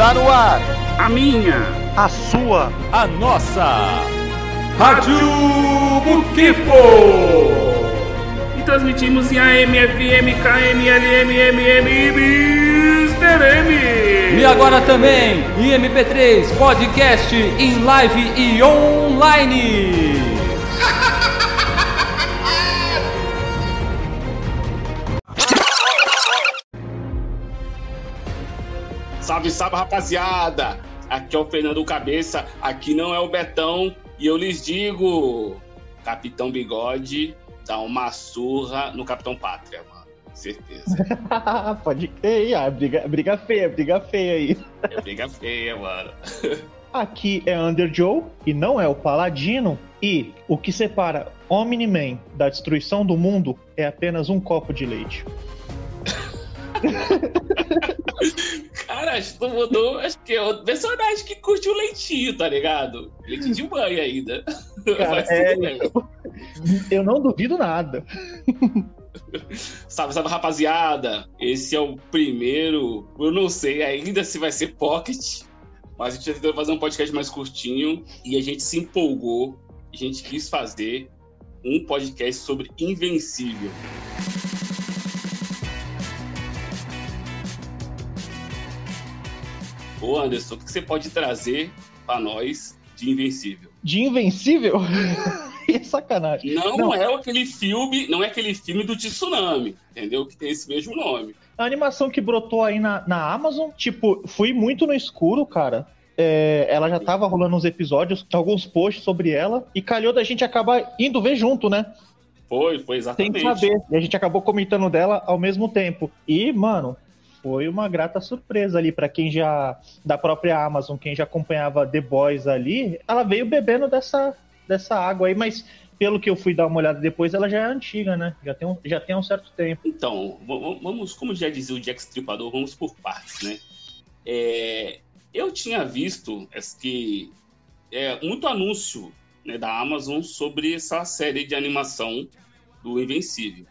Está no ar. A minha. A sua. A nossa. Rádio Buquipo. E transmitimos em AM, FM, KM, LM, MM e Mr. M. E agora também em MP3, podcast, em live e online. Salve, salve, rapaziada! Aqui é o Fernando Cabeça, aqui não é o Betão, e eu lhes digo: Capitão Bigode dá uma surra no Capitão Pátria, mano. Certeza. Pode crer, ah, briga, briga feia, briga feia aí. É briga feia, mano. Aqui é Under Joe e não é o Paladino. E o que separa Omni-Man da destruição do mundo é apenas um copo de leite. Cara, acho que tu mudou. Acho que é outro personagem que curte o leitinho, tá ligado? Leite de mãe ainda. Cara, é, eu, eu não duvido nada. Salve, salve, rapaziada! Esse é o primeiro. Eu não sei ainda se vai ser pocket, mas a gente tentou fazer um podcast mais curtinho e a gente se empolgou. A gente quis fazer um podcast sobre Invencível. Ô Anderson, o que você pode trazer pra nós de Invencível? De invencível? é sacanagem. Não, Não. é aquele filme, não é aquele filme do tsunami, entendeu? Que tem esse mesmo nome. A animação que brotou aí na, na Amazon, tipo, fui muito no escuro, cara. É, ela já tava rolando uns episódios, alguns posts sobre ela, e calhou da gente acabar indo ver junto, né? Foi, foi exatamente. saber. E a gente acabou comentando dela ao mesmo tempo. E, mano, foi uma grata surpresa ali pra quem já. Da própria Amazon, quem já acompanhava The Boys ali. Ela veio bebendo dessa, dessa água aí, mas pelo que eu fui dar uma olhada depois, ela já é antiga, né? Já tem um, já tem um certo tempo. Então, vamos, como já dizia o Jack Stripador, vamos por partes, né? É, eu tinha visto esse que é, muito anúncio né, da Amazon sobre essa série de animação do Invencível.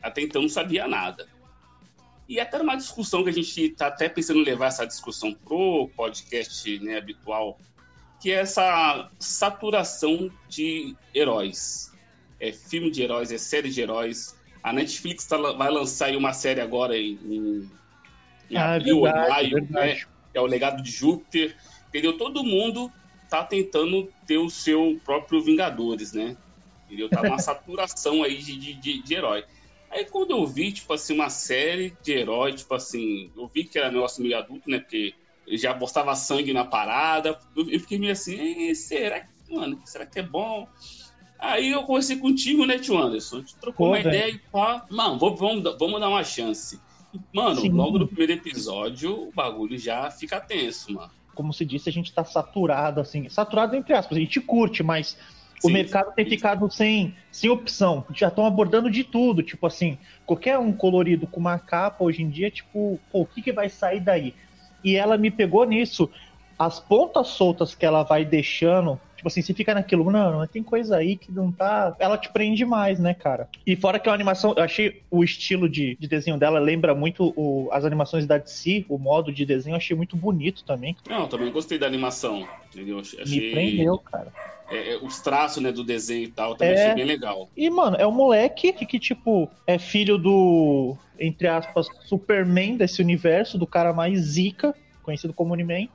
Até então não sabia nada. E até numa discussão que a gente está até pensando em levar essa discussão pro podcast né, habitual, que é essa saturação de heróis. É filme de heróis, é série de heróis. A Netflix tá- vai lançar uma série agora em, em, em Ah, é abril verdade, maio, né? é o legado de Júpiter, entendeu? Todo mundo tá tentando ter o seu próprio Vingadores, né? Entendeu? Tá uma saturação aí de, de, de, de herói. Aí quando eu vi, tipo assim, uma série de herói, tipo assim, eu vi que era negócio meio adulto, né? Porque já botava sangue na parada, eu, fiquei meio assim, "Ei, será que, mano, será que é bom? Aí eu conversei contigo, né, tio Anderson? A gente trocou Pô, uma velho. ideia e pá, mano, vamos, vamos dar uma chance. Mano, Sim. logo no primeiro episódio, o bagulho já fica tenso, mano. Como se disse, a gente tá saturado, assim. Saturado entre aspas, a gente curte, mas o Sim, mercado tem sim. ficado sem, sem opção. Já estão abordando de tudo. Tipo assim, qualquer um colorido com uma capa hoje em dia, tipo, pô, o que, que vai sair daí? E ela me pegou nisso. As pontas soltas que ela vai deixando, tipo assim, você fica naquilo, não, mas tem coisa aí que não tá. Ela te prende mais, né, cara? E fora que uma animação, eu achei o estilo de, de desenho dela lembra muito o- as animações da DC, o modo de desenho, eu achei muito bonito também. Não, também gostei da animação, entendeu? Achei, Me prendeu, cara. É, é, os traços, né, do desenho e tal, também É. achei bem legal. E, mano, é um moleque que, que, tipo, é filho do, entre aspas, Superman desse universo, do cara mais zica, conhecido como Uniman.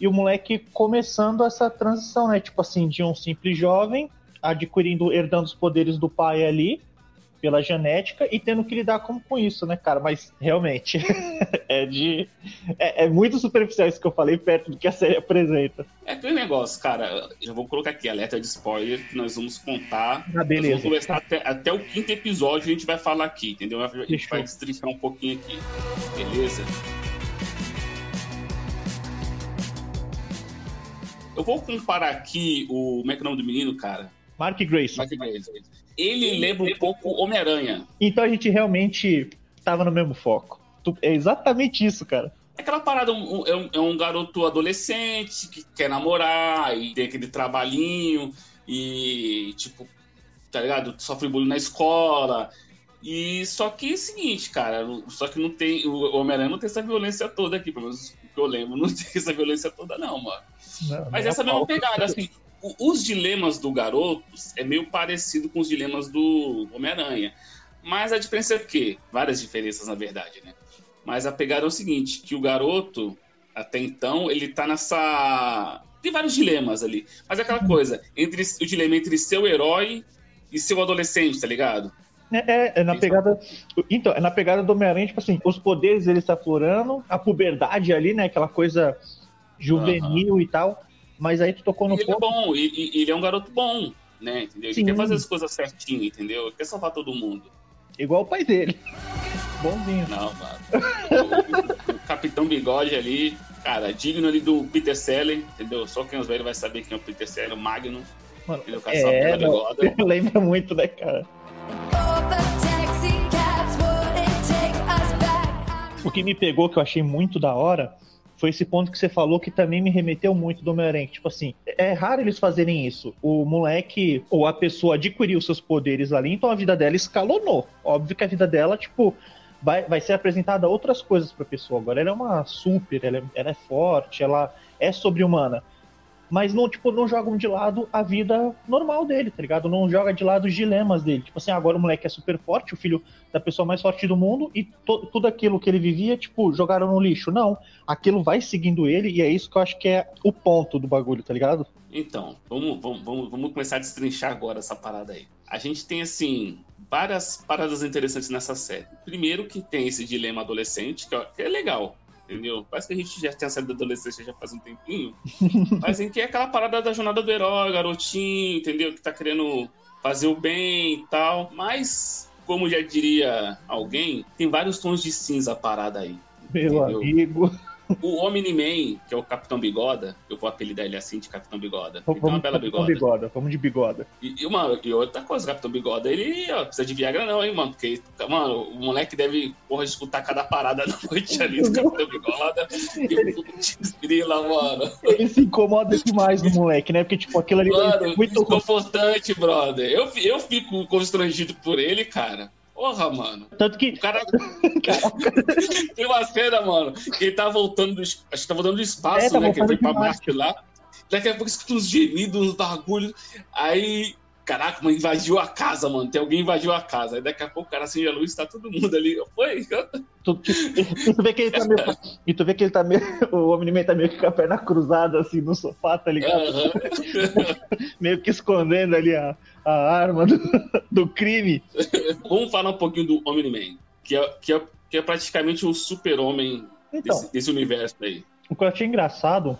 E o moleque começando essa transição, né? Tipo assim, de um simples jovem, adquirindo, herdando os poderes do pai ali, pela genética, e tendo que lidar com, com isso, né, cara? Mas, realmente, é de... É, é muito superficial isso que eu falei, perto do que a série apresenta. É aquele negócio, cara, já vou colocar aqui, alerta de spoiler, que nós vamos contar. Ah, vamos beleza. conversar até, até o quinto episódio, a gente vai falar aqui, entendeu? A gente Fechou. vai destrinchar um pouquinho aqui, beleza? Eu vou comparar aqui o. Como é que é o nome do menino, cara? Mark Grayson. Mark Grayson. Ele lembra um pouco Homem-Aranha. Então a gente realmente tava no mesmo foco. É exatamente isso, cara. É aquela parada, um- é, um, é um garoto adolescente que quer namorar e tem aquele trabalhinho e, tipo, tá ligado? Sofre bullying na escola. E só que é o seguinte, cara, só que não tem. O Homem-Aranha não tem essa violência toda aqui, pelo menos o que eu lembro, não tem essa violência toda, não, mano. Não, Mas essa é mesma pegada, assim, os dilemas do garoto é meio parecido com os dilemas do Homem-Aranha. Mas a diferença é o quê? Várias diferenças, na verdade, né? Mas a pegada é o seguinte, que o garoto, até então, ele tá nessa... Tem vários dilemas ali. Mas é aquela uhum. coisa, entre o dilema entre seu herói e seu adolescente, tá ligado? É, é, é na pegada. Então, é na pegada do Homem-Aranha, tipo assim, os poderes ele está aflorando, a puberdade ali, né? Aquela coisa juvenil uhum. e tal. Mas aí tu tocou no ele é ponto. Ele é bom, e, ele é um garoto bom, né? Entendeu? Ele Sim. quer fazer as coisas certinho, entendeu? Ele quer salvar todo mundo. Igual o pai dele. Bonzinho. Não, mano. o, o, Capitão Bigode ali, cara, digno ali do Peter Sellers, entendeu? Só quem os velhos vai saber quem é o Peter Sellers, o Magno. Mano, é, não, lembra muito, né, cara? O que me pegou, que eu achei muito da hora, foi esse ponto que você falou que também me remeteu muito do Homem-Aranha. Tipo assim, é raro eles fazerem isso. O moleque ou a pessoa adquiriu seus poderes ali, então a vida dela escalonou. Óbvio que a vida dela, tipo, vai, vai ser apresentada outras coisas pra pessoa. Agora ela é uma super, ela é, ela é forte, ela é sobre-humana mas não, tipo, não jogam de lado a vida normal dele, tá ligado? Não joga de lado os dilemas dele. Tipo assim, agora o moleque é super forte, o filho da pessoa mais forte do mundo, e tudo aquilo que ele vivia, tipo, jogaram no lixo. Não, aquilo vai seguindo ele, e é isso que eu acho que é o ponto do bagulho, tá ligado? Então, vamos, vamos, vamos, vamos começar a destrinchar agora essa parada aí. A gente tem, assim, várias paradas interessantes nessa série. Primeiro que tem esse dilema adolescente, que é legal entendeu? Parece que a gente já tinha saído da adolescência já faz um tempinho. mas em que é aquela parada da jornada do herói, garotinho, entendeu? Que tá querendo fazer o bem e tal. Mas, como já diria alguém, tem vários tons de cinza parada aí. Meu entendeu? amigo. O Omni-Man, que é o Capitão Bigoda, eu vou apelidar ele assim de Capitão Bigoda. Vamos, uma bela bigoda. bigoda. Vamos de bigoda. E, e, uma, e outra coisa, Capitão Bigoda, ele ó, precisa de Viagra não, hein, mano? Porque, mano, o moleque deve, porra, escutar cada parada da noite ali do Capitão Bigoda e esgrila, mano. Ele se incomoda demais no moleque, né? Porque, tipo, aquilo ali mano, é muito... Desconfortante, brother. Eu, eu fico constrangido por ele, cara. Porra, mano. Tanto que. O cara. Tem uma cena, mano, que ele tá voltando do. Acho que tá voltando do espaço, é, tá né? Que ele foi pra Marte lá. Daqui a pouco escuta uns gemidos, uns bagulhos. Aí Caraca, mas invadiu a casa, mano. Tem alguém invadiu a casa. Aí daqui a pouco o cara acende a luz tá todo mundo ali. Foi. Tu, tu, e tu vê que ele tá meio. E tu vê que ele tá meio. O homem tá meio que com a perna cruzada assim no sofá, tá ligado? Uhum. meio que escondendo ali a, a arma do, do crime. Vamos falar um pouquinho do Omni-Man, que é, que, é, que é praticamente o super-homem então, desse, desse, universo aí. O que eu achei engraçado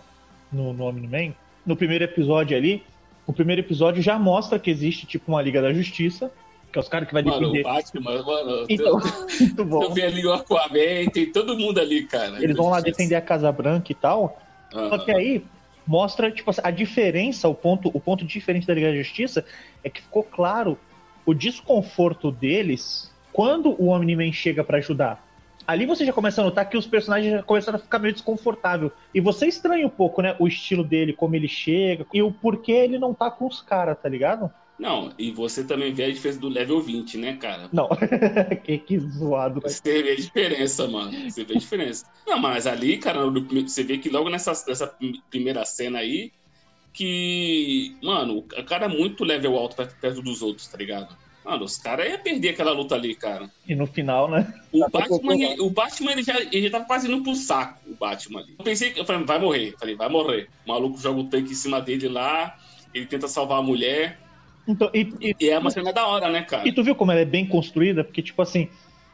no, no Omni-Man, no primeiro episódio ali, o primeiro episódio já mostra que existe, tipo, uma Liga da Justiça, que é os caras que vai defender. Mano, o Batman, mano. Então, muito bom. Eu vi ali o Aquaman, tem todo mundo ali, cara. Eles vão lá defender a Casa Branca e tal. Uhum. Só que aí mostra, tipo, a diferença, o ponto, o ponto diferente da Liga da Justiça é que ficou claro o desconforto deles quando o Omni-Man chega para ajudar ali você já começa a notar que os personagens já começaram a ficar meio desconfortável. E você estranha um pouco, né? O estilo dele, como ele chega, e o porquê ele não tá com os caras, tá ligado? Não, e você também vê a diferença do level 20, né, cara? Não, que, que zoado. Você vê a diferença, mano. Você vê a diferença. Não, mas ali, cara, você vê que logo nessa, nessa primeira cena aí, que, mano, o cara é muito level alto perto dos outros, tá ligado? Mano, os caras iam perder aquela luta ali, cara. E no final, né? O Batman, ele, o Batman ele já, ele já tava quase indo pro saco, o Batman ali. Eu pensei que eu falei, vai morrer. Eu falei, vai morrer. O maluco joga o tanque em cima dele lá, ele tenta salvar a mulher. Então, e, e, e é uma cena da hora, né, cara? E tu viu como ela é bem construída? Porque, tipo assim,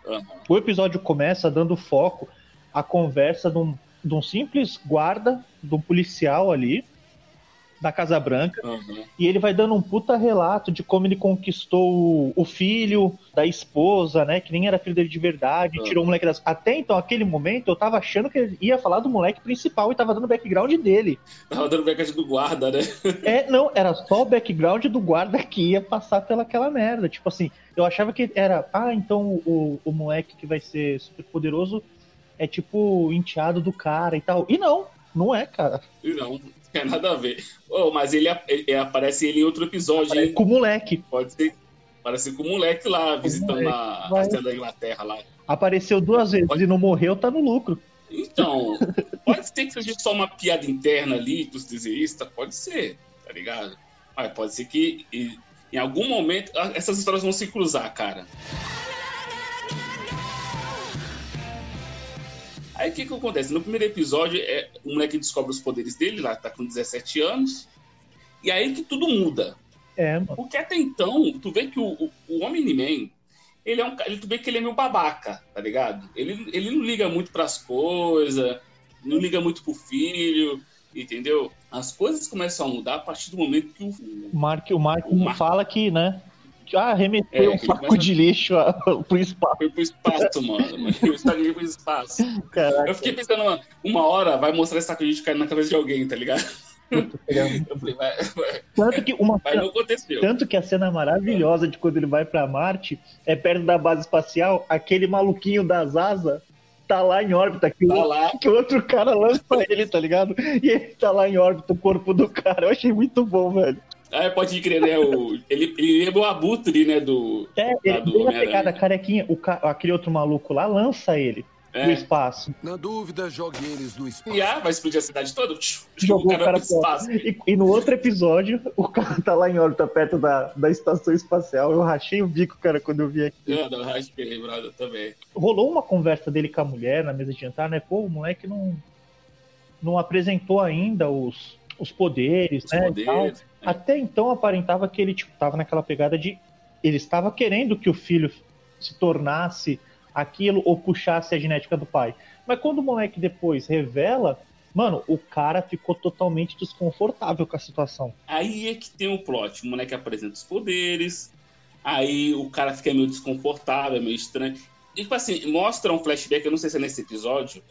uhum. o episódio começa dando foco à conversa de um, de um simples guarda, de um policial ali, da Casa Branca. Uhum. E ele vai dando um puta relato de como ele conquistou o filho da esposa, né? Que nem era filho dele de verdade, uhum. tirou o moleque das. Até então, aquele momento, eu tava achando que ele ia falar do moleque principal e tava dando o background dele. Tava dando o background do guarda, né? é, não, era só o background do guarda que ia passar pelaquela merda. Tipo assim, eu achava que era, ah, então o, o moleque que vai ser super poderoso é tipo enteado do cara e tal. E não, não é, cara. E não. É nada a ver. Oh, mas ele, ele, aparece ele em outro episódio, hein? Com o moleque. Pode ser. Parece com o moleque lá, visitando moleque, a, vai. a cidade da Inglaterra lá. Apareceu duas vezes Pode- e não morreu, tá no lucro. Então, pode ser que seja só uma piada interna ali dos desenhistas, pode ser, tá ligado? Mas pode ser que em algum momento essas histórias vão se cruzar, cara. Aí o que que acontece? No primeiro episódio, é, o moleque descobre os poderes dele, lá tá com 17 anos, e aí que tudo muda. É, mano. Porque até então, tu vê que o, o, o Omni-Man, ele é um ele, tu vê que ele é meio babaca, tá ligado? Ele, ele não liga muito pras coisas, não liga muito pro filho, entendeu? As coisas começam a mudar a partir do momento que o. O Mark, o Mark O Mark- fala que, né? Ah, remeteu É, um saco começa- de lixo a- pro espaço. Foi pro espaço, mano. Eu estaria pro espaço. Caraca, Eu fiquei pensando, uma, uma hora vai mostrar esse saco de lixo caindo na cabeça de alguém, tá ligado? Eu falei, vai, vai, Tanto que, uma, mas não aconteceu. tanto que a cena maravilhosa de quando ele vai pra Marte é perto da base espacial, aquele maluquinho das asas tá lá em órbita, que, Tá o, lá, que o outro cara lança ele, tá ligado? E ele tá lá em órbita, o corpo do cara. Eu achei muito bom, velho. Aí pode crer, né? O, ele, ele lembra o abutre, né? Do. É, ele do tem a pegada carequinha, o ca- aquele outro maluco lá lança ele É, espaço. Na dúvida, jogue eles no espaço. e ah, vai explodir a cidade toda. Jogou o cara pro espaço. E, e no outro episódio, o cara tá lá em órbita perto da, da estação espacial. Eu rachei o bico, cara, quando eu vi aqui. Eu não, acho que lembrado também. Rolou uma conversa dele com a mulher na mesa de jantar, né? Pô, o moleque não, não apresentou ainda os, os poderes, Os né? poderes. Né? Até então aparentava que ele tipo, tava naquela pegada de. Ele estava querendo que o filho se tornasse aquilo ou puxasse a genética do pai. Mas quando o moleque depois revela, mano, o cara ficou totalmente desconfortável com a situação. Aí é que tem o plot. O moleque apresenta os poderes, aí o cara fica meio desconfortável, meio estranho. E, tipo assim, mostra um flashback, eu não sei se é nesse episódio,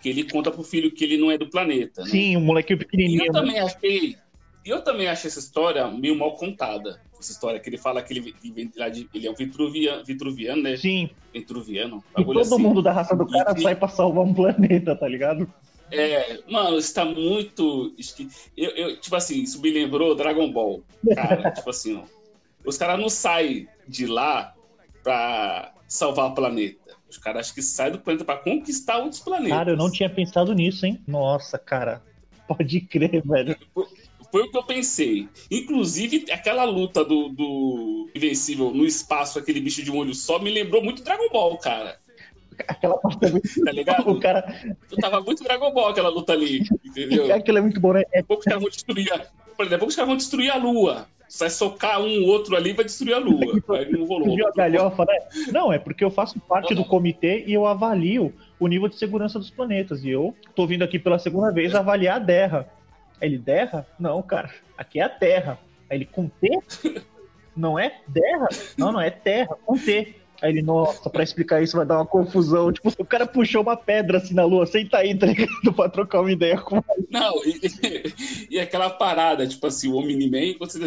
que ele conta pro filho que ele não é do planeta. Né? Sim, o moleque E pequenininho. eu né? também achei. Eu também achei essa história meio mal contada. Essa história que ele fala que ele, ele vem lá de- ele é um vitruviano, vitruviano né? Sim, Vitruviano. e todo assim. mundo da raça do cara E- sai pra salvar um planeta, tá ligado? É, mano, isso tá muito. Eu, eu, tipo assim, isso me lembrou Dragon Ball. Cara, tipo assim, ó. Os caras não saem de lá pra salvar o planeta. Os caras acho que saem do planeta pra conquistar outros planetas. Cara, eu não tinha pensado nisso, hein? Nossa, cara. Pode crer, velho. Foi o que eu pensei. Inclusive, aquela luta do, do Invencível no espaço, aquele bicho de um olho só, me lembrou muito Dragon Ball, cara. Aquela parte é muito... Tá ligado? O cara. Eu tava muito Dragon Ball aquela luta ali, entendeu? Aquilo é muito bom, né? É Daqui pouco os caras vão destruir a... Por exemplo, os caras vão destruir a Lua. Sai socar um outro ali vai destruir a Lua. Aí não rolou. galhofa, né? Não, é porque eu faço parte do comitê e eu avalio o nível de segurança dos planetas. E eu tô vindo aqui pela segunda vez avaliar a Terra. Aí ele, Terra? Não, cara. Aqui é a Terra. Aí ele, com T? Não é Terra? Não, não é Terra, com T. Aí ele, nossa, pra explicar isso vai dar uma confusão. Tipo, o cara puxou uma pedra assim na lua, senta aí, tá ligado? Pra trocar uma ideia com Não, e, e aquela parada, tipo assim, o Omni-Man, você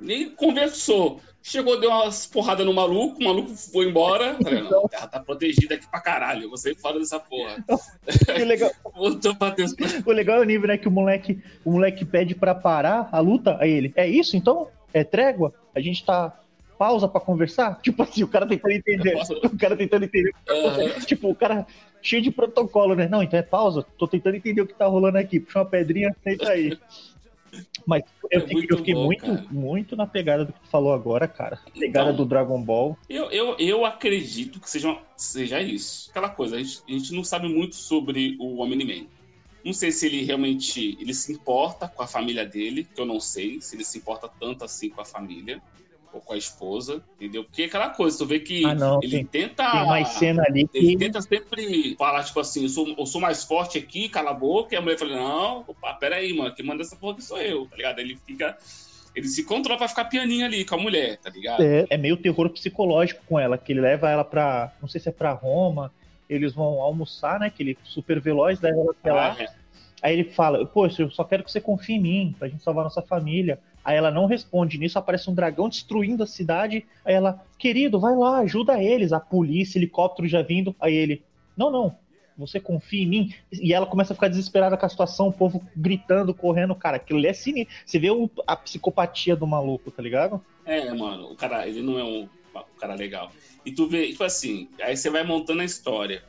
nem conversou. Chegou, deu umas porradas no maluco, o maluco foi embora. Falei, não, a terra tá protegida aqui pra caralho, eu vou sair fora dessa porra. E o legal, o legal é o nível, né? Que o moleque, o moleque pede pra parar a luta. Aí ele, é isso então? É trégua? A gente tá. Pausa pra conversar? Tipo assim, o cara tentando entender. Posso- O cara tentando entender. Ah, Tipo, o cara cheio de protocolo, né? Não, então é pausa. Tô tentando entender o que tá rolando aqui. Puxa uma pedrinha, senta aí. Mas eu É fiquei, muito eu fiquei bom, muito, cara. muito na pegada do que tu falou agora, cara. Pegada Então. do Dragon Ball. eu, eu, eu acredito que seja, seja isso. Aquela coisa, a gente, a gente não sabe muito sobre o Omni-Man. Não sei se ele realmente ele se importa com a família dele, que eu não sei se ele se importa tanto assim com a família ou com a esposa, entendeu? Porque é aquela coisa, tu vê que Ah, não, ele tenta Tem mais cena ali Ele que. tenta sempre falar, tipo assim, eu sou, eu sou mais forte aqui, cala a boca. E a mulher fala, não, opa, peraí, mano, quem manda essa porra aqui sou eu, tá ligado? Ele fica. Ele se controla pra ficar pianinho ali com a mulher, tá ligado? É, é meio terror psicológico com ela, que ele leva ela pra. Não sei se é pra Roma. Eles vão almoçar, né? Que ele super veloz leva ela até lá. Ah, é. Aí ele fala, poxa, eu só quero que você confie em mim, pra gente salvar nossa família. Aí ela não responde. Nisso aparece um dragão destruindo a cidade. Aí ela, querido, vai lá, ajuda eles. A polícia, helicóptero já vindo. Aí ele, não, não, você confia em mim. E ela começa a ficar desesperada com a situação, o povo gritando, correndo. Cara, aquilo é sinistro. Você vê a psicopatia do maluco, tá ligado? É, mano, o cara, ele não é um. o cara legal. E tu vê, tipo assim, aí você vai montando a história.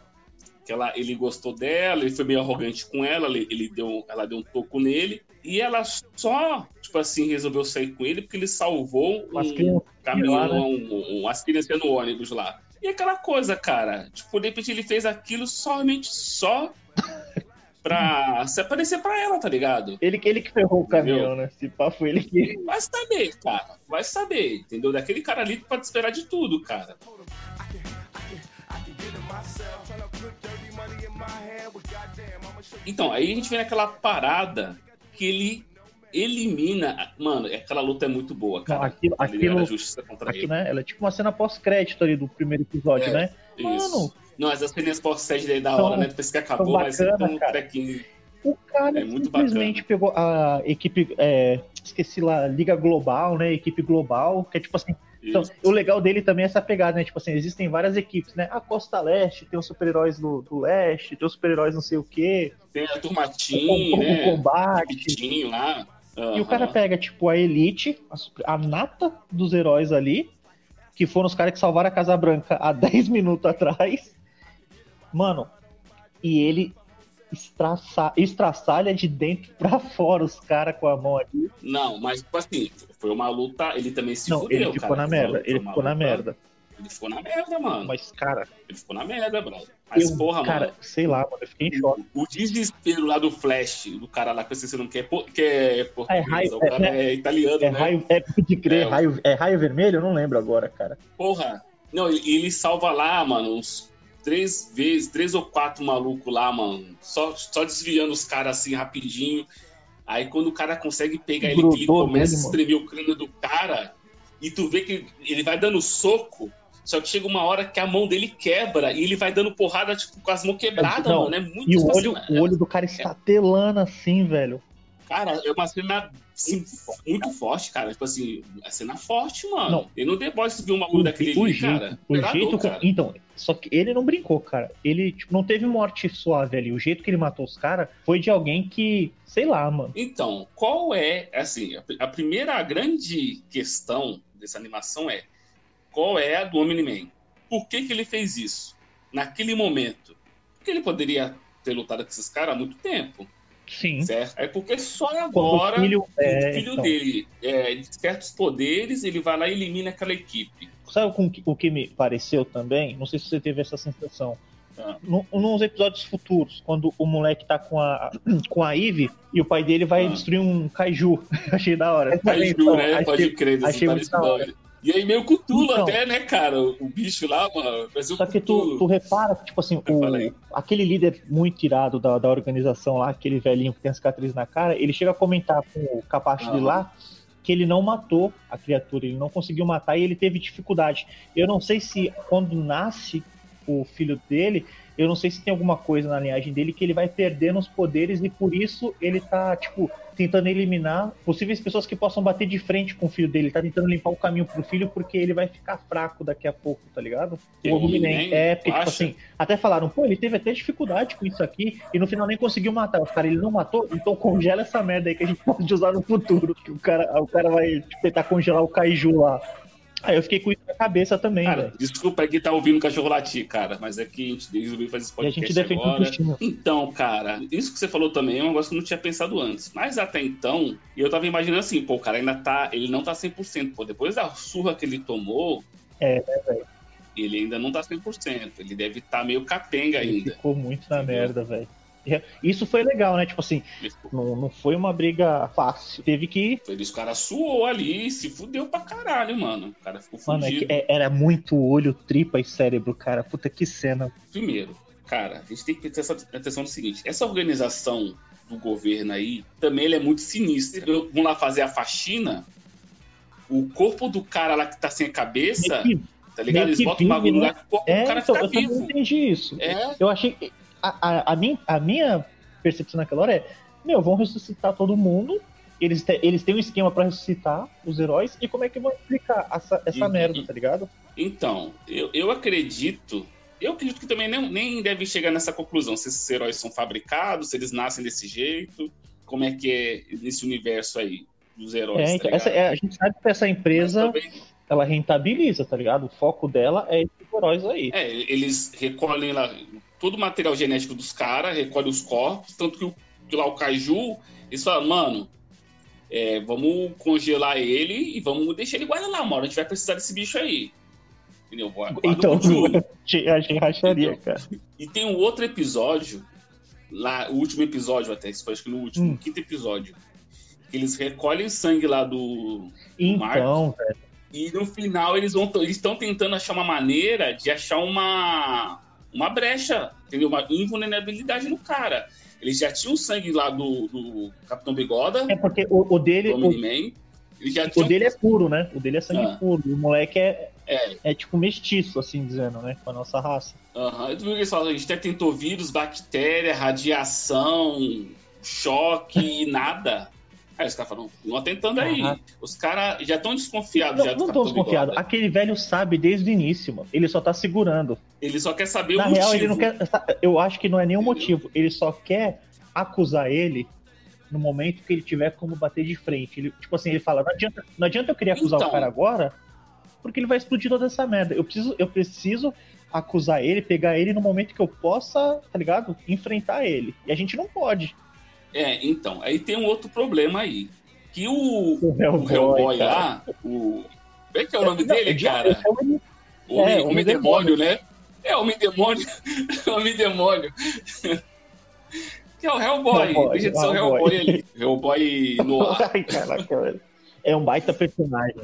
Que ela, ele gostou dela, ele foi meio arrogante com ela, ele, ele deu, ela deu um toco nele. E ela só, tipo assim, resolveu sair com ele porque ele salvou um caminhão, né? um, um, as crianças no ônibus lá. E aquela coisa, cara, tipo, de repente ele fez aquilo somente só pra se aparecer pra ela, tá ligado? Ele, ele que ferrou o caminhão, né? Se pá, foi ele que. Vai saber, cara. Vai saber, entendeu? Daquele cara ali pode esperar de tudo, cara. Então, aí a gente vê aquela parada que ele elimina. Mano, aquela luta é muito boa, cara. Não, aquilo, aquilo, justiça contra aquilo, ele. Né? Ela é tipo uma cena pós-crédito ali do primeiro episódio, é, né? Isso. Mano. Não, as cenas pós-crédito aí da hora, né? Depois que acabou, bacana, mas é um trequinho. O cara é simplesmente pegou a equipe, é, esqueci lá, Liga Global, né? Equipe Global, que é tipo assim. Então, o legal dele também é essa pegada, né? Tipo assim, existem várias equipes, né? A Costa Leste tem os super-heróis do, do Leste, tem os super-heróis não sei o quê. Tem a Turmatim, o, né? O combate. lá. Uhum. E o cara pega, tipo, a elite, a, a nata dos heróis ali, que foram os caras que salvaram a Casa Branca há 10 minutos atrás. Mano, e ele estraça, estraçalha de dentro pra fora os caras com a mão ali. Não, mas tipo assim, foi uma luta, ele também se Não, fudeu, ele ficou cara, na merda, ele ficou na merda. Ele ficou na merda, mano. Mas, cara. Ele ficou na merda, brother. Mas, eu, porra, cara, mano. sei lá, mano, eu fiquei em choque. O, o desespero lá do Flash, do cara lá que você não quer, que é português, é, raio, o cara é, é italiano, é né? Raio, é de crer, é, raio, é raio vermelho? Eu não lembro agora, cara. Porra. Não, ele, ele salva lá, mano, uns três vezes, três ou quatro malucos lá, mano. Só, só desviando os caras assim rapidinho. Aí quando o cara consegue pegar ele, ele começa a espremer o crânio do cara, e tu vê que ele vai dando soco, só que chega uma hora que a mão dele quebra e ele vai dando porrada, tipo, com as mãos quebradas, Não, mano. É muito E o olho, o olho do cara está telando assim, velho. Cara, é uma cena assim, muito forte, cara. Tipo assim, a cena forte, mano. Não. Ele não pode subir uma bagulho daquele o ali, jeito, cara. O jeito cara. Então, só que ele não brincou, cara. Ele, tipo, não teve morte suave ali. O jeito que ele matou os caras foi de alguém que, sei lá, mano. Então, qual é, assim, a, a primeira grande questão dessa animação é qual é a do Omni-Man? Por que, que ele fez isso? Naquele momento. Porque ele poderia ter lutado com esses caras há muito tempo. Sim. Certo? É porque só agora o filho, é, o filho então... dele é, desperta os poderes, ele vai lá e elimina aquela equipe. Sabe o que me pareceu também? Não sei se você teve essa sensação. Ah. nos episódios futuros, quando o moleque tá com a, com a Eve e o pai dele vai ah. destruir um kaiju. achei da hora. Kaiju, então, né? Achei, Pode crer, achei muito da hora. E aí meio Cthulhu então, até, né, cara? O bicho lá, mano. Só que tu, tu repara que, tipo assim, o, aquele líder muito tirado da, da organização lá, aquele velhinho que tem a cicatriz na cara, ele chega a comentar com o capacho ah. de lá que ele não matou a criatura, ele não conseguiu matar e ele teve dificuldade. Eu não sei se quando nasce o filho dele, eu não sei se tem alguma coisa na linhagem dele que ele vai perdendo os poderes e por isso ele tá, tipo, tentando eliminar possíveis pessoas que possam bater de frente com o filho dele. Ele tá tentando limpar o caminho pro filho porque ele vai ficar fraco daqui a pouco, tá ligado? o Omni-Man. É, porque, tipo assim, até falaram, pô, ele teve até dificuldade com isso aqui e no final nem conseguiu matar. Os caras, ele não matou, então congela essa merda aí que a gente pode usar no futuro. Que o cara, o cara vai tentar congelar o Kaiju lá. Aí eu fiquei com isso na cabeça também, cara, véio. Desculpa aqui tá ouvindo o cachorro latir, cara, mas é que a gente resolveu fazer esse podcast e a gente defende agora. Então, cara, isso que você falou também é um negócio que eu não tinha pensado antes. Mas até então, eu tava imaginando assim, pô, o cara ainda tá, ele não tá 100%, pô, depois da surra que ele tomou... É, né, velho? Ele ainda não tá 100%, ele deve estar tá meio capenga ele ainda. ficou muito na Entendeu? merda, velho. Isso foi legal, né? Tipo assim, não, não foi uma briga fácil. Teve que. Os caras suou ali, se fudeu pra caralho, mano. O cara ficou mano, é é, era muito olho, tripa e cérebro, cara. Puta que cena. Primeiro, cara, a gente tem que ter atenção no seguinte: essa organização do governo aí também ele é muito sinistra. Vamos lá fazer a faxina. O corpo do cara lá que tá sem a cabeça. Tá ligado? Eles botam o bagulho né? lá que o corpo é, do cara então, fica eu vivo. Eu não entendi isso. É. Eu achei a, a, a, minha, a minha percepção naquela hora é: meu, vão ressuscitar todo mundo. Eles, te, eles têm um esquema para ressuscitar os heróis. E como é que vão explicar essa, essa e, merda, e, tá ligado? Então, eu, eu acredito. Eu acredito que também nem, nem deve chegar nessa conclusão se esses heróis são fabricados, se eles nascem desse jeito, como é que é nesse universo aí dos heróis. É, tá então, essa, é, a gente sabe que essa empresa. ela rentabiliza, tá ligado? O foco dela é esses heróis aí. É, eles recolhem lá todo o material genético dos caras, recolhem os corpos, tanto que, o, que lá o Kaiju, eles falam, mano, é, vamos congelar ele e vamos deixar ele guardar lá, mano. A gente vai precisar desse bicho aí. Entendeu? Guarda Então, Ju. achei racharia, Então. cara. E tem um outro episódio, lá, o último episódio até, isso foi acho que no último, Hum. quinto episódio. que Eles recolhem sangue lá do. Então. E no final eles vão eles estão tentando achar uma maneira de achar uma. Uma brecha, entendeu? Uma invulnerabilidade no cara. Eles já tinham sangue lá do, do Capitão Bigoda, É porque o, o dele. O. Eles já o dele é puro, né? O dele é sangue Ah. puro. O moleque é, É, é tipo mestiço, assim dizendo, né? Com a nossa raça. Aham, que eles falam? A gente até tentou vírus, bactéria, radiação, choque e nada. Aí os caras falam, não tentando aí. Os caras já estão desconfiados Não, já não desconfiado. Bigode. Aquele velho sabe desde o início, mano. Ele só tá segurando. Ele só quer saber Na o motivo. real, ele não quer. Eu acho que não é nenhum Entendeu? motivo. Ele só quer acusar ele no momento que ele tiver como bater de frente. Ele, tipo assim, ele fala: não adianta, não adianta eu querer acusar Então. o cara agora, porque ele vai explodir toda essa merda. Eu preciso, eu preciso acusar ele, pegar ele no momento que eu possa, tá ligado? Enfrentar ele. E a gente não pode. É, então, aí tem um outro problema aí. Que o, O o Hellboy, Hellboy cara. lá, o. Como é que é o nome Não, dele, de- cara? é o- O Homem, É, Homem Homem Demônio, né? É, Homem Demônio. Homem Demônio. que é o Hellboy. Hellboy, Deixa de ser o Hellboy. Hellboy ali. Hellboy no ar. Ai, caraca, velho. É um baita personagem.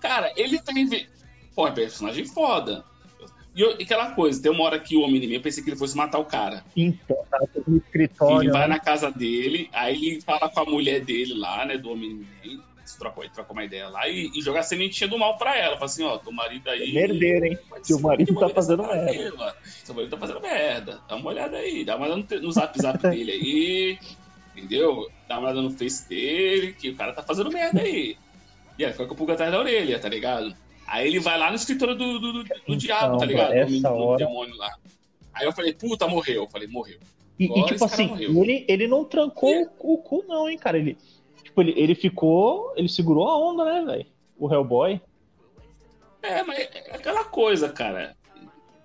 Cara, ele tem. vi- Pô, é personagem foda. E eu- aquela coisa, tem uma hora que o Homem-Inimigo, eu pensei que ele fosse matar o cara. Então, tá no ele escritório. vai né? na casa dele, aí ele fala com a mulher dele lá, né, do Homem-Inimigo, se troca, ele troca uma ideia lá, e, e joga a sementinha do mal pra ela. Fala assim, ó, teu marido aí... Merdeiro, hein? Seu marido tá fazendo merda. Seu marido tá fazendo merda. Dá uma olhada aí, dá uma olhada no zap zap dele aí, entendeu? Dá uma olhada no face dele, que o cara tá fazendo merda aí. E aí fica com o pulga atrás da orelha, tá ligado? Aí ele vai lá no escritório do, do, do, do Então, diabo, tá ligado? essa Do, do hora- demônio lá. Aí eu falei, puta, morreu. Eu falei, morreu. E, e, tipo assim, morreu. ele, ele não trancou É. o, o cu, não, hein, cara. Ele, tipo, ele, ele ficou. Ele segurou a onda, né, velho? O Hellboy. É, mas é aquela coisa, cara.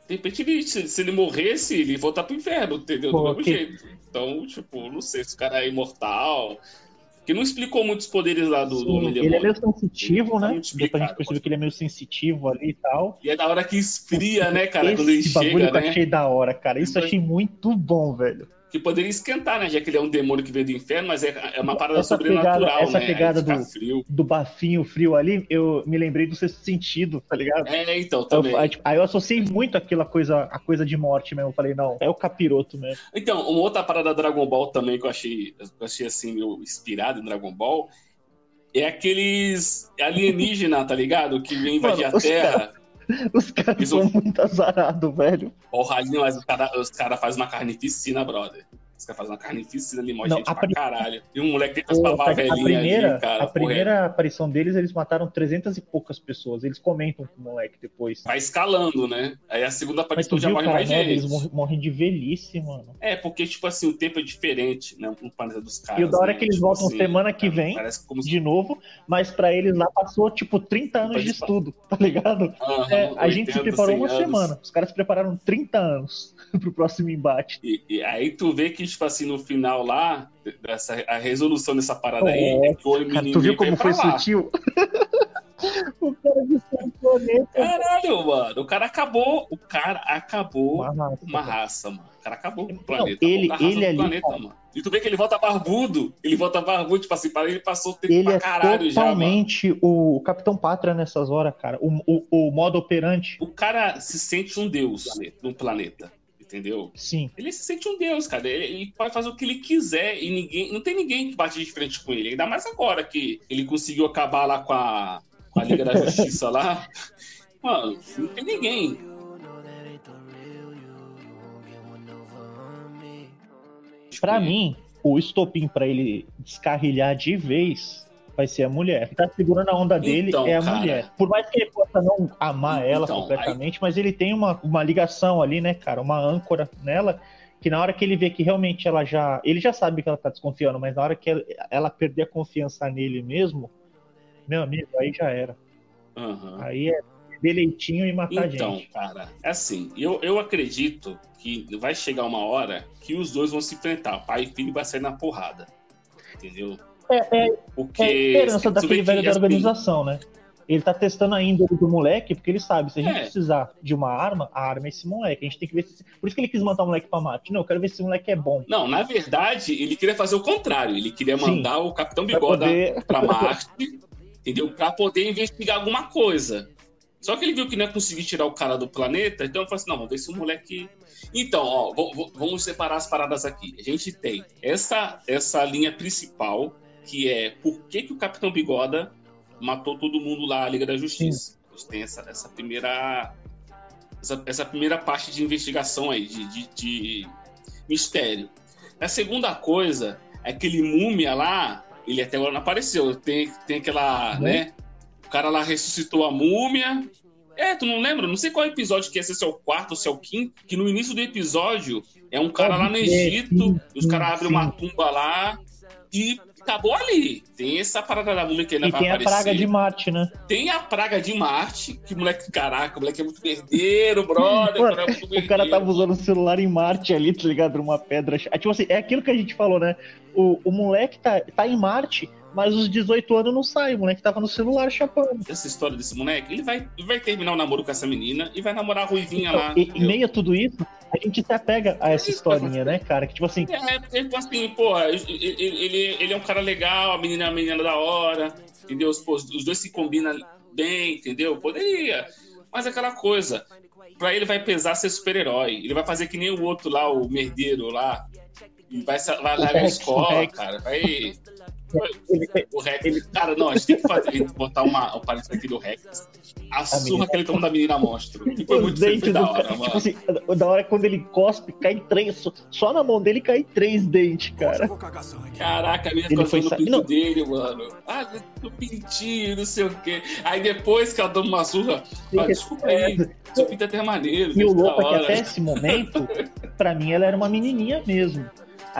De repente, ele, se, se ele morresse, ele ia voltar pro inferno, entendeu? Do Pô, mesmo que- jeito. Então, tipo, não sei se o cara é imortal. Que não explicou muitos poderes lá do, do Sim, Homem ele é meio sensitivo, Tá né? muito Depois a gente percebeu que ele é meio sensitivo ali e tal. E é da hora que esfria, né, cara, Esse quando ele bagulho chega, eu né? achei da hora, cara. Isso eu achei muito bom, velho. Que poderia esquentar, né? Já que ele é um demônio que veio do inferno, mas é, é uma parada Essa sobrenatural, pegada- essa né? pegada do- frio. Do bafinho frio ali, eu me lembrei do sexto sentido, tá ligado? É, então, Eu- também. aí, tipo, aí eu associei muito aquela coisa, a coisa de morte mesmo. Eu falei, não, é o capiroto mesmo. Então, uma outra parada da Dragon Ball também que eu achei, eu achei assim, meio inspirado em Dragon Ball, é aqueles alienígenas, tá ligado? Que vem invadir Mano, a Terra. Os caras são muito azarados, velho. Porra, mas os caras cara fazem uma carnificina, brother. Os caras fazem uma carnificina ali, morre gente a pra pri- caralho. E um moleque tenta Pô, salvar a a velhinha primeira, ali, cara. a primeira aparição deles, eles mataram 300 e poucas pessoas. Eles comentam com o moleque depois. Vai escalando, né? Aí a segunda aparição já viu, morre cara, mais né? gente. Eles morrem, de velhice, mano. É, porque, tipo assim, o tempo é diferente, né? No planeta dos caras. E o da hora né? é que eles Tipo voltam assim, semana que vem, Parece como se... De novo, mas pra eles lá passou, tipo, 30 anos de estudo, tá ligado? Aham, É, a gente se 80, preparou 100 uma anos. semana. Os caras se prepararam 30 anos pro próximo embate. E, e aí tu vê que, tipo assim, no final lá, dessa, a resolução dessa parada aí, É, é que o Cara, menino tu viu como foi sutil? o cara planeta. Caralho, mano. O cara acabou. O cara acabou Uma raça, uma cara. raça, mano. O cara acabou com o Não, planeta. ele- raça ele do ali, planeta, cara. mano. E tu vê que ele volta barbudo. Ele volta barbudo, tipo assim, ele passou o tempo Ele pra é caralho já, totalmente o Capitão Pátria nessas horas, cara. O, o, o modo operante. O cara se sente um deus no planeta. Entendeu? Sim. Ele se sente um deus, cara. Ele, ele pode fazer o que ele quiser e ninguém. Não tem ninguém que bate de frente com ele. Ainda mais agora que ele conseguiu acabar lá com a, com a Liga da Justiça lá. Mano, não tem ninguém. Pra mim, o estopim pra ele descarrilhar de vez vai ser a mulher. Tá segurando a onda dele Então, é a cara. mulher. Por mais que ele possa não amar ela Então, completamente, mas ele tem uma, uma ligação ali, né, cara? Uma âncora nela. Que na hora que ele vê que realmente ela já. Ele já sabe que ela tá desconfiando, mas na hora que ela, ela perder a confiança nele mesmo, meu amigo, aí já era. Aham. Aí é deleitinho e matar a Então, gente. cara, é assim, eu, eu acredito que vai chegar uma hora que os dois vão se enfrentar. Pai e filho vai sair na porrada. Entendeu? É, é, Porque. é a esperança daquele que, velho da organização, né? Ele tá testando a índole do moleque, porque ele sabe, se a gente É. precisar de uma arma, a arma é esse moleque. A gente tem que ver se. Por isso que ele quis mandar o moleque pra mate. Não, eu quero ver se esse moleque é bom. Não, na verdade, ele queria fazer o contrário. Ele queria Sim. mandar o Capitão Pra Bigoda poder- pra Marte, entendeu? Pra poder investigar alguma coisa. Só que ele viu que não ia conseguir tirar o cara do planeta, então eu falei assim: não, vamos ver se o moleque. Então, ó, vamos separar as paradas aqui. A gente tem essa, essa linha principal, que é por que, que o Capitão Bigoda matou todo mundo lá, a Liga da Justiça. A gente tem essa, essa primeira. Essa, essa primeira parte de investigação aí, de, de- de mistério. A segunda coisa é aquele múmia lá, ele até agora não apareceu. Tem, tem aquela, Né? né? O cara lá ressuscitou a múmia. É, tu não lembra? Não sei qual episódio que é, se é o quarto ou se é o quinto, que no início do episódio é um cara lá no Egito, sim, os caras sim, abrem sim. uma tumba lá e acabou ali. Tem essa parada da múmia que ainda E vai tem a aparecer. praga de Marte, né? Tem a praga de Marte, que moleque, caraca, o moleque é muito merdeiro, brother. Mano, cara é muito O cara tava usando o celular em Marte ali, tá ligado? Numa pedra. É, tipo assim, é aquilo que a gente falou, né? O, o moleque tá, tá em Marte, mas os 18 anos não saem. O moleque tava no celular chapando. essa história desse moleque, ele vai, vai terminar o namoro com essa menina e vai namorar a Ruivinha Então, lá. e, em meio a tudo isso, a gente se apega a essa historinha, né, cara? Que tipo assim, É, porque, tipo assim, pô, ele, ele, é um cara legal, a menina é uma menina da hora, entendeu? Pô, os dois se combinam bem, entendeu? Poderia. Mas é aquela coisa, pra ele vai pesar ser super-herói. Ele vai fazer que nem o outro lá, o merdeiro lá. Vai, vai largar a escola, cara. Vai. Ele, O Rex. Cara, não, a gente tem que fazer, tem que botar uma, um parênteses aqui do Rex. A surra menina. que ele tomou da menina foi os muito foi dentes da hora, cara. mano. Tipo assim, da hora quando ele cospe, cai três. Só, na mão dele cai três dentes, cara. Caraca, a menina Ele foi no pinto não. dele, mano. Ah, no pintinho, não sei o quê. Aí depois que ela deu uma surra, ah, desculpa aí, seu pinto é até maneiro. E o da louco é que até esse momento, pra mim, ela era uma menininha mesmo.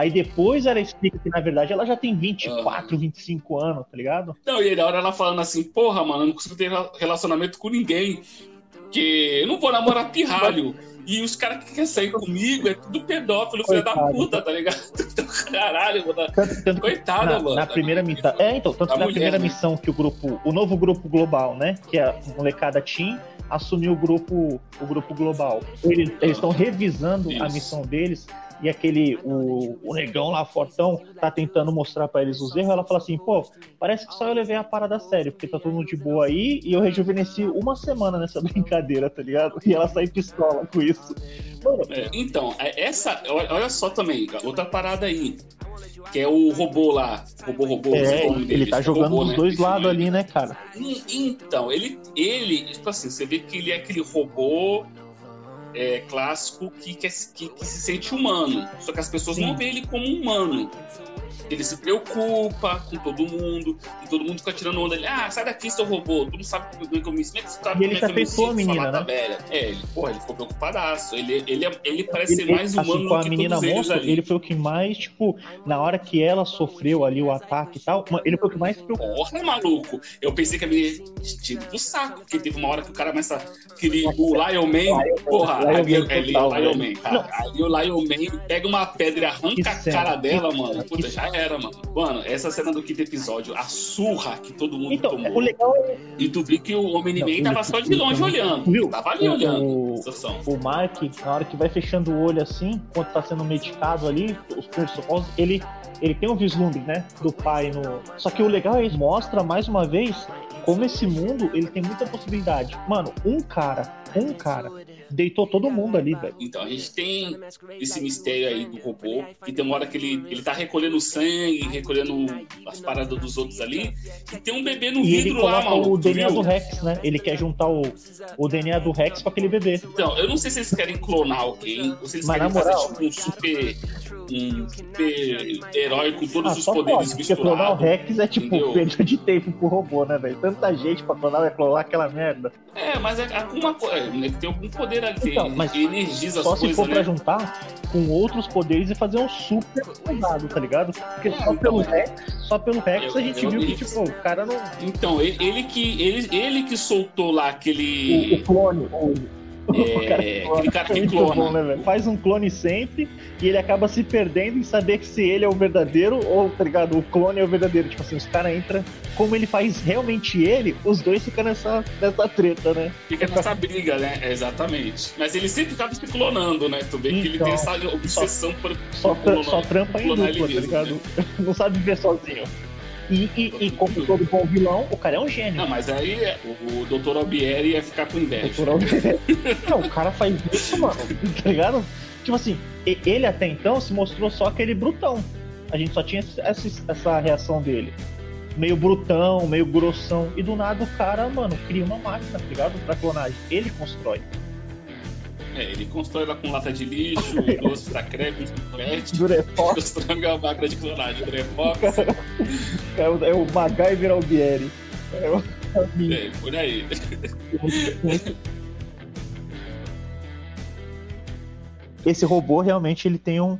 Aí depois ela explica que, na verdade, ela já tem 24, 25 anos, tá ligado? Não, e aí, na hora ela falando assim, porra, mano, eu não consigo ter relacionamento com ninguém. Que eu não vou namorar pirralho. E os caras que querem sair comigo é tudo pedófilo, filho da puta, tá ligado? Caralho, mano. Tanto, tanto Coitada, na, mano. na primeira missão. É, então, tanto Da que na mulher, primeira né? missão que o grupo, o novo grupo global, né? Que é a molecada Team, assumiu o grupo, o grupo global. Eles estão revisando a Isso. missão deles e aquele, o, o negão lá, fortão, tá tentando mostrar pra eles os erros. Ela fala assim, pô, parece que só eu levei a parada sério, porque tá todo mundo de boa aí e eu rejuvenesci uma semana nessa brincadeira, tá ligado? E ela sai pistola com isso. Mano, É, então, é- essa, olha só também, outra parada aí. Que é o robô lá. Robô, robô. é, ele tá esse jogando robô, dos né? dois lados ali, né, cara? Então, ele, ele, tipo assim, você vê que ele é aquele robô é, clássico que, que, que se sente humano. Só que as pessoas Sim. não veem ele como humano. Ele se preocupa com todo mundo, e todo mundo fica tirando onda. Ele, ah, sai daqui, seu robô. Tu não sabe como é que eu me sinto. Sabe E ele é que me afetou a menina, né? velha. É, ele, porra, ele ficou preocupadaço. Ele, ele, é- ele parece Ele- ser mais assim, humano com a do que menina todos monstro, ali. ele foi o que mais, tipo, na hora que ela sofreu ali o ataque e tal, ele foi o que mais se preocupou. Porra, maluco. Eu pensei que a menina tinha pro saco, porque teve uma hora que o cara começa. Aquele, o Lion Man. Porra, ali, ali, o Lion. Man, cara. Ali o Lion Man pega uma pedra e arranca Que a cara que dela, mano. que Puta, já era, mano. Mano, essa cena do quinto episódio, a surra que todo mundo Então, tomou. o legal é E tu viu que o Não, tava só de longe o- olhando. viu? Tava ali O- olhando o- o Mark, na hora que vai fechando o olho assim, quando tá sendo medicado ali, os primeiros socorros, ele, ele tem um vislumbre, né, do pai no... Só que o legal é que mostra, mais uma vez, como esse mundo, ele tem muita possibilidade. Mano, um cara, um cara, deitou todo mundo ali, velho. Então, a gente tem esse mistério aí do robô, que tem uma hora que ele, ele tá recolhendo sangue, recolhendo as paradas dos outros ali, e tem um bebê no E ele vidro lá, maluco. o DNA viu? do Rex, né? Ele quer juntar o, o DNA do Rex com aquele bebê. Então, eu não sei se eles querem clonar alguém, ou se eles Mas querem moral- fazer tipo um super. Um super-herói com todos Ah, os poderes pode, porque clonar o misturados. Rex é tipo entendeu? perda de tempo pro robô, né, velho? Tanta gente pra clonar, vai clonar aquela merda. É, mas é alguma coisa. Né, tem algum poder ali que Então, mas energiza as Só se coisas, for pra né? juntar com outros poderes e fazer um super soldado, tá ligado? Porque só então. pelo Rex, só pelo Rex Eu- a gente eu- viu que, tipo, o cara não. Então, ele, ele que, ele, ele que soltou lá O, aquele. o clone, o, É, aquele cara que clona. bom, né, velho? Faz um clone sempre e ele acaba se perdendo em saber se ele é o verdadeiro ou, tá ligado? O clone é o verdadeiro. Tipo assim, os caras entram, como ele faz realmente ele, os dois ficam nessa, nessa treta, né? Fica nessa briga, né? Exatamente. Mas ele sempre ficava se clonando, né? Tu vê que ele Então, tem essa obsessão por. Só, clonar- só trampa em dupla, tá mesmo, né? ligado? Não sabe viver sozinho. E, e, e como todo bom vilão, o cara é um gênio. Não, mas aí é, o, o Dr. Albieri ia ficar com inveja. Por onde- Não, o cara faz isso, mano, tá ligado? Tipo assim, ele até então se mostrou só aquele brutão. A gente só tinha essa, essa reação dele. Meio brutão, meio grossão. E do nada o cara, mano, cria uma máquina, tá ligado? Pra clonagem. Ele constrói. É, ele constrói lá com lata de lixo, doce pra crepe, chiclete. Durefox Constrói uma máquina de clonagem, Drefox. é o, é o MacGyver Albieri. É o, É, por aí. Esse robô realmente ele tem um,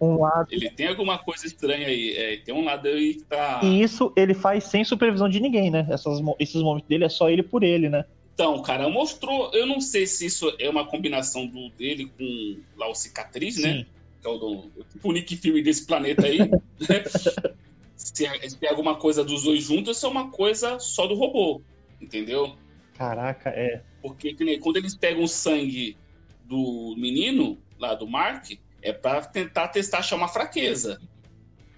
um lado. Ele tem alguma coisa estranha aí. É, tem um lado aí que tá. E isso ele faz sem supervisão de ninguém, né? Essas, esses momentos dele é só ele por ele, né? Então, o cara mostrou. Eu não sei se isso é uma combinação do dele com lá o cicatriz, né? Que é o, do, tipo Nick Fury desse planeta aí. né? se, é, se tem alguma coisa dos dois juntos, isso é uma coisa só do robô. Entendeu? Caraca, é. Porque quando eles pegam o sangue do menino, lá do Mark, é pra tentar testar achar uma fraqueza.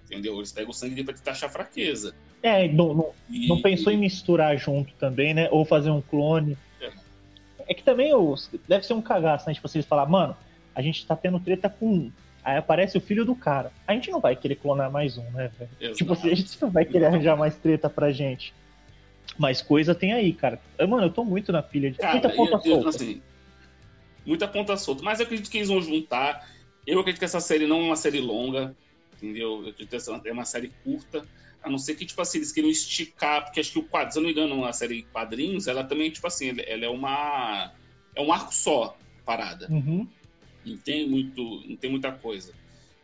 Entendeu? Eles pegam o sangue dele pra tentar achar fraqueza. É, não, não, E- não pensou em misturar junto também, né? Ou fazer um clone. É. É que também os- deve ser um cagaço, né? Tipo, vocês falar, mano, a gente tá tendo treta com um. Aí aparece o filho do cara. A gente não vai querer clonar mais um, né, velho? Tipo assim, a gente não vai querer arranjar mais treta pra gente. Mas coisa tem aí, cara. Eu, Mano, eu tô muito na pilha de. Cara, Muita ponta eu- eu, solta. assim, muita ponta solta. Mas eu acredito que eles vão juntar. Eu acredito que essa série não é uma série longa, entendeu? Eu acredito que essa é uma série curta. A não ser que, tipo assim, eles queiram esticar, porque acho que o quadro, se eu não me engano, a série Quadrinhos, ela também, tipo assim, ela- é uma. É um arco só, parada. Uhum. Não tem muito. Não tem muita coisa.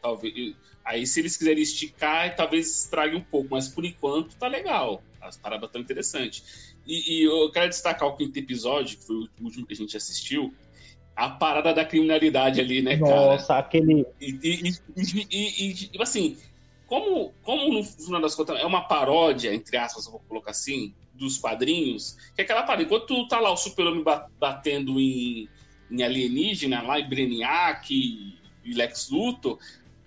Talvez. Aí, se eles quiserem esticar, talvez estrague um pouco, mas por enquanto tá legal. As paradas estão interessantes. E, e eu quero destacar o quinto episódio, que foi o último que a gente assistiu. A parada da criminalidade ali, né, cara? Nossa, aquele. E, e, e, e- e, tipo assim, como, como no final das contas é uma paródia, entre aspas, eu vou colocar assim, dos quadrinhos, que é aquela parada, enquanto tá lá o super-homem ba- batendo em, em alienígena, lá em Brainiac e, e Lex Luthor,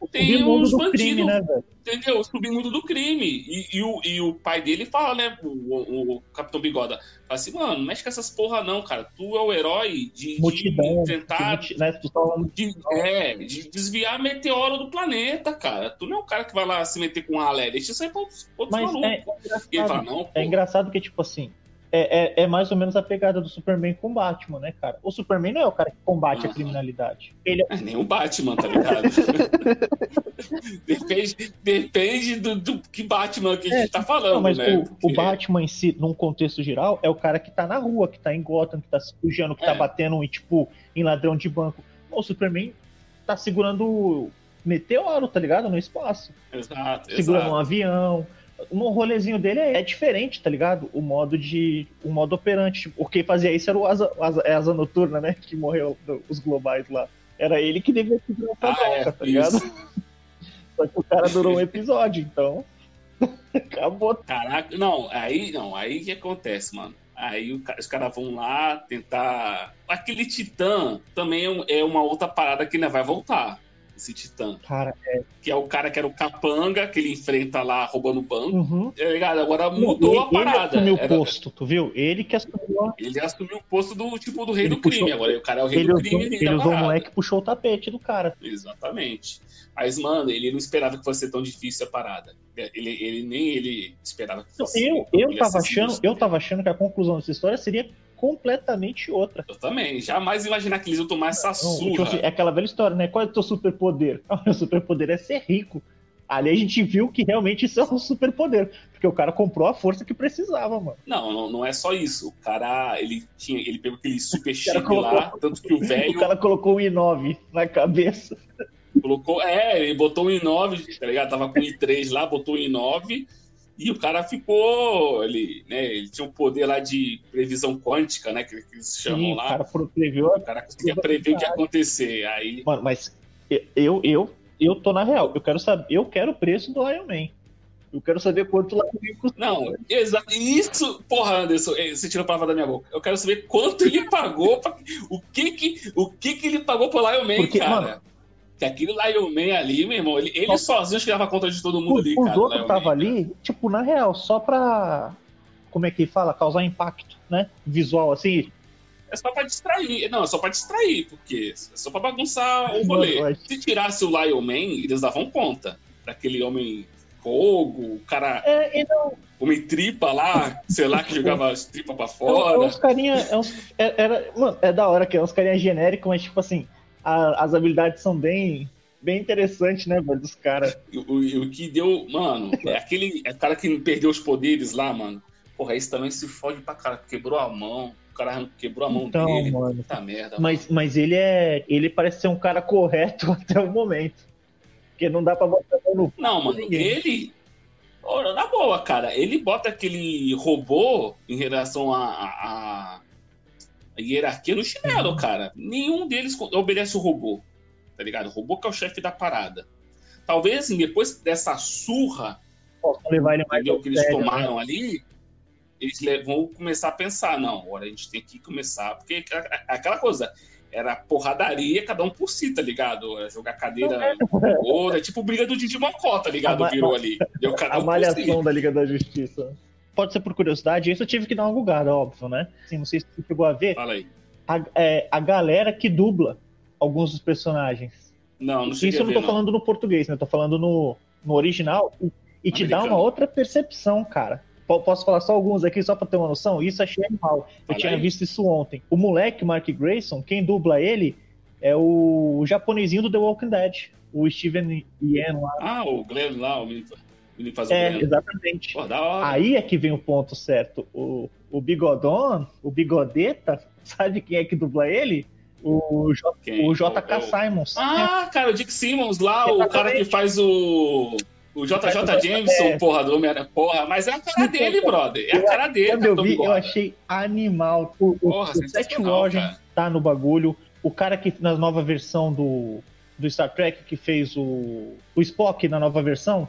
tem do bandidos, né, entendeu? O submundo do crime. E, e o, e o pai dele fala, né, o, o- o Capitão Bigoda, fala assim, mano, não mexe com essas porra não, cara, tu é o herói de, de Multidão. tentar multi- né, tu tá falando de, é, de desviar meteoro do planeta, cara. Tu não é um cara que vai lá se meter com ralé, deixa isso aí pra outros, outros Mas é malucos. Ele fala, engraçado, não, pô, é engraçado que, tipo assim, é, é, é mais ou menos a pegada do Superman com o Batman, né, cara? O Superman não é o cara que combate a criminalidade. Ele é nem o Batman, tá ligado? depende depende do, do que Batman que a gente tá falando, Não, mas né? o, o Porque- Batman em si, num contexto geral, é o cara que tá na rua, que tá em Gotham, que tá se sujando, que tá É. batendo em, tipo, em ladrão de banco. O Superman tá segurando meteoro, tá ligado? No espaço. Exato, Segurando um exato. avião. No rolezinho dele é, é diferente, tá ligado? O modo de. O modo operante. Tipo, quem fazia isso era o Asa, o Asa, é Asa Noturna, né? Que morreu do- os globais lá. Era ele que devia segurar essa Ah, é, tá ligado? Só que o cara durou um episódio, então. Acabou. Caraca, não, aí não, aí que acontece, mano. Aí o os caras vão lá tentar. Aquele Titã também é é uma outra parada que ainda vai voltar. Esse Titã. Cara, Que é o cara que era o capanga, que ele enfrenta lá roubando banco. uhum. É ligado? Agora mudou a ele, ele parada. assumiu o posto, tu viu? Ele que assumiu. a- Ele assumiu o posto do tipo do rei Ele do crime. puxou- Agora o cara é o rei Ele do usou, crime. rei ele da usou o moleque e puxou o tapete do cara. Exatamente. Mas, mano, ele não esperava que fosse tão difícil a parada. Ele, ele nem ele esperava que fosse. Eu, eu, ele tava achando, os- eu tava achando que a conclusão dessa história seria completamente outra. Eu também. Jamais imaginar que eles iam tomar essa tipo surra. assim, é aquela velha história, né? Qual é o teu superpoder? Ah, meu superpoder é ser rico. Ali a gente viu que realmente isso é um superpoder. Porque o cara comprou a força que precisava, mano. Não, não, não é só isso. O cara, ele tinha, ele pegou aquele super chip colocou- lá, tanto que o velho O cara colocou um i9 na cabeça. colocou, é, ele botou um i9, tá ligado? Tava com o i3 lá, botou um i9 e o cara ficou, ele, né, ele tinha um poder lá de previsão quântica, né, que, que eles chamam Sim, o lá. cara previu. O cara conseguia prever o que ia acontecer. Aí, Mano, mas eu, eu, eu tô na real. Eu quero saber, eu quero o preço do Iron Man. Eu quero saber quanto lá custa. não, exato. Isso, porra, Anderson, eh, você tirou a palavra da minha boca. Eu quero saber quanto ele pagou, pra, o que que, o que que ele pagou pro Lion Man, Porque, cara. mano, que aquele Lion Man ali, meu irmão, ele, ele sozinho acho que dava conta de todo mundo Os, ali, os cara. o outros Man, ali, tipo, na real, só pra. Como é que fala? Causar impacto, né? Visual, assim. É só pra distrair. Não, é só pra distrair, porque é só pra bagunçar o rolê. Se tirasse o Lion Man, eles davam conta. Daquele homem fogo, o cara, É, não, homem tripa lá, sei lá, que jogava as tripas pra é, é fora. uns carinha. É, uns, é, era, mano, é da hora que é uns carinha genéricos, mas tipo assim, a- as habilidades são bem. Bem interessantes, né, velho, dos caras. O, o que deu, mano, é aquele é cara que perdeu os poderes lá, mano. Porra, esse também se fode pra cara. Quebrou a mão, o cara quebrou a mão Então, dele. mano. Puta merda. Mas, mas ele é. Ele parece ser um cara correto até o momento. Porque não dá pra botar no. Não, mano, ele. Ora, na boa, cara, ele bota aquele robô em relação a, a, a hierarquia no Uhum. chinelo, cara. Nenhum deles obedece o robô, tá ligado? O robô que é o chefe da parada. Talvez, assim, depois dessa surra Posso levar ele mais entendeu, que eles sério, né? tomaram ali, eles le- vão começar a pensar, não, agora a gente tem que começar, porque aquela coisa, era porradaria, cada um por si, tá ligado? Era jogar cadeira ou é tipo briga do Didi Mocó, tá ligado? Virou ali. Deu cada A por si. malhação da Liga da Justiça. Pode ser por curiosidade, isso eu tive que dar uma bugada, óbvio, né? Assim, não sei se você chegou a ver. Fala aí. A, é, a galera que dubla alguns dos personagens. Não, não cheguei Isso eu não ver, tô falando no português, né? Eu tô falando no, no original. E, e te dá uma outra percepção, cara. Po- Posso falar só alguns aqui, só pra ter uma noção? Isso achei animal. Eu Fala tinha aí. visto isso ontem. O moleque, Mark Grayson, quem dubla ele é o japonesinho do The Walking Dead. O Steven Yeun lá. Ah, o Glenn lá, o menino, o menino faz o É, exatamente. Pô. Aí é que vem o ponto certo. O, o Bigodon, o Bigodeta, sabe quem é que dubla ele? O, J, Quem? o JK É o- Simons. Ah, cara, o Dick Simmons lá, o Exatamente. cara que faz o. O JJ Jameson, É. porra, do Homem-Aranha. Porra, mas é a cara dele, brother. É a cara dele, Quando eu Tom vi, eu achei animal. O, o, Porra, o Seth Rogen tá no bagulho. O cara que na nova versão do, do Star Trek que fez o, o Spock na nova versão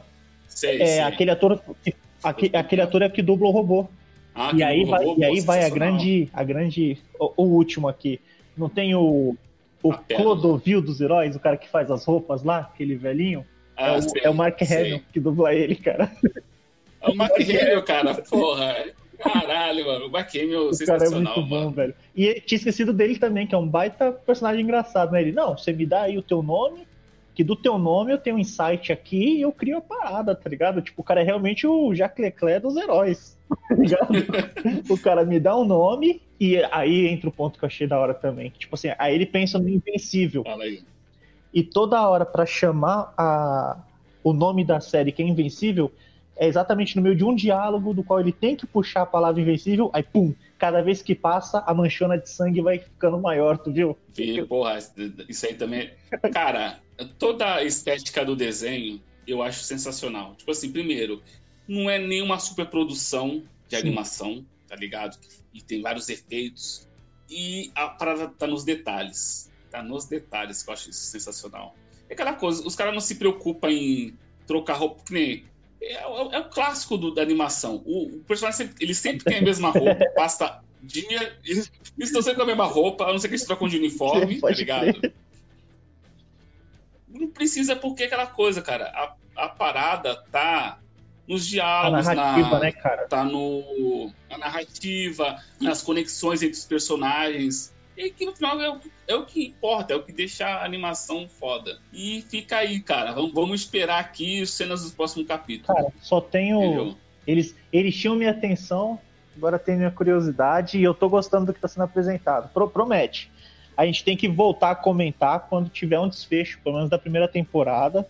Sei, é sei. aquele ator que, aque- aquele ator é que dubla o robô. Ah, e aí vai, robô, e aí vai a sensacional. grande a grande o, o último aqui. Não tem o o. Clodovil dos heróis, o cara que faz as roupas lá, aquele velhinho. Ah, é, o, sei, é o Mark. Hamill que dubla ele, cara. É o Mark Hamill, cara. Porra. Caralho, mano. O Mark Hamill O cara é sensacional, muito bom, mano. velho. E tinha esquecido dele também, que é um baita personagem engraçado, né? Ele, não, você me dá aí o teu nome, que do teu nome eu tenho um insight aqui e eu crio a parada, tá ligado? Tipo, o cara é realmente o Jacques Leclerc dos heróis, tá ligado? o cara me dá um nome e aí entra o ponto que eu achei da hora também. Tipo assim, aí ele pensa no invencível. Fala aí. E toda hora pra chamar a, o nome da série que é Invencível é exatamente no meio de um diálogo do qual ele tem que puxar a palavra Invencível, aí pum, cada vez que passa a manchona de sangue vai ficando maior, tu viu? Vi, porra, isso aí também. Cara, toda a estética do desenho eu acho sensacional. Tipo assim, primeiro, não é nenhuma superprodução de Sim. animação, tá ligado? E tem vários efeitos. E a parada tá nos detalhes. Tá nos detalhes que eu acho isso sensacional. É aquela coisa, os caras não se preocupam em trocar roupa, que nem. É, o- é o clássico do- da animação. O, o personagem sempre, ele sempre tem a mesma roupa, passa dia. Eles eles estão sempre com a mesma roupa, a não ser que eles trocam de uniforme, tá ligado? Não precisa porque aquela coisa, cara. A, a parada tá nos A diálogos, narrativa, na, né, cara? tá no na narrativa, nas conexões entre os personagens. E que no final é o, é o que importa, é o que deixa a animação foda. E fica aí, cara. Vamos, vamos esperar aqui as cenas do próximo capítulo. Cara, só tenho. entendeu? Eles, eles tinham minha atenção agora tem minha curiosidade e eu tô gostando do que tá sendo apresentado. Pro, promete. A gente tem que voltar a comentar quando tiver um desfecho, pelo menos da primeira temporada.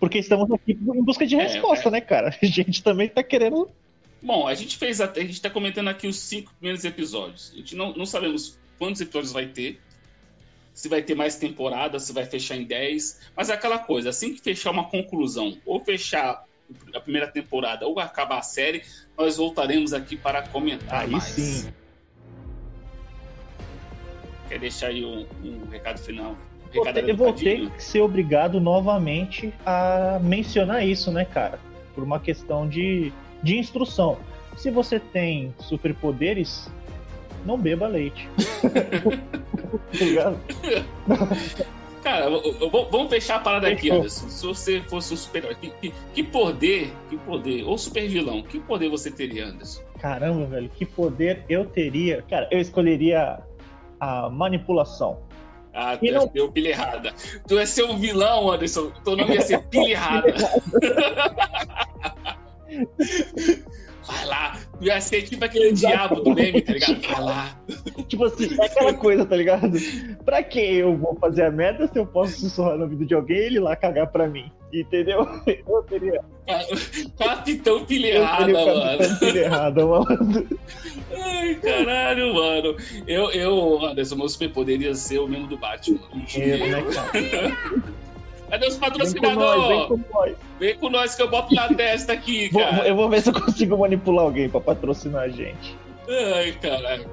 Porque estamos aqui em busca de resposta, é, é. né, cara? A gente também tá querendo. Bom, a gente fez até. A gente tá comentando aqui os cinco primeiros episódios. A gente não, não sabemos quantos episódios vai ter. Se vai ter mais temporada, se vai fechar em 10. Mas é aquela coisa, assim que fechar uma conclusão, ou fechar a primeira temporada ou acabar a série, nós voltaremos aqui para comentar Aí mais. sim. Quer deixar aí um, um recado final? Um recado eu vou ter que ser obrigado novamente a mencionar isso, né, cara? Por uma questão de, de instrução. Se você tem superpoderes, não beba leite. tá Cara, vamos fechar a parada aqui, Anderson. Se você fosse um super-herói, que, que, poder, que poder, ou super vilão, que poder você teria, Anderson? Caramba, velho, que poder eu teria? Cara, eu escolheria a manipulação. Ah, tu não... deu pilha errada. Tu ia ser um vilão, Anderson. Teu nome ia ser pilha errada. Vai lá. Ia ser tipo aquele Exatamente. diabo do meme, tá ligado? Vai lá. Tipo assim, é aquela coisa, tá ligado? Pra que eu vou fazer a merda se eu posso sussurrar no ouvido de alguém e ele lá cagar pra mim? Entendeu? Eu teria. Capitão Pilha Errada, mano. Capitão mano. Ai, caralho, mano. Eu, eu Anderson, meu superpoder ia ser o mesmo do Batman. É, né, cara? Cadê os patrocinadores? Vem, com nós, vem com nós que eu boto na testa aqui, cara. Eu vou ver se eu consigo manipular alguém pra patrocinar a gente. Ai, caralho.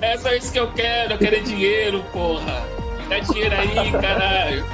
É só isso que eu quero. Eu quero é dinheiro, porra. Me dá dinheiro aí, caralho.